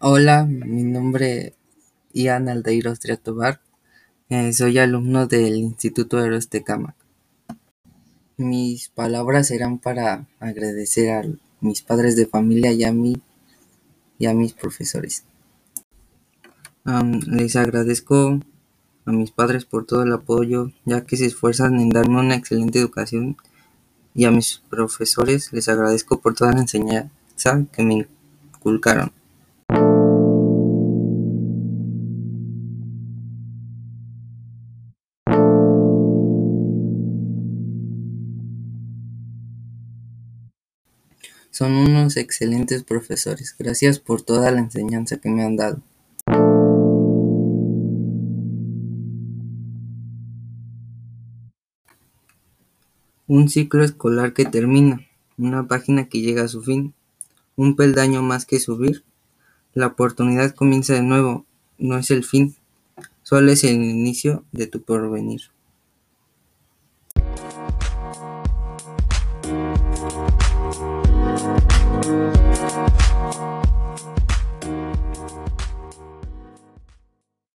Hola, mi nombre es Ian Aldeiros Triatobar. Eh, soy alumno del Instituto Héroes Tecámac. Mis palabras serán para agradecer a mis padres de familia y a mí y a mis profesores. les agradezco a mis padres por todo el apoyo, ya que se esfuerzan en darme una excelente educación y a mis profesores les agradezco por toda la enseñanza que me inculcaron. Son unos excelentes profesores. Gracias por toda la enseñanza que me han dado. Un ciclo escolar que termina, una página que llega a su fin, un peldaño más que subir. La oportunidad comienza de nuevo, no es el fin, solo es el inicio de tu porvenir.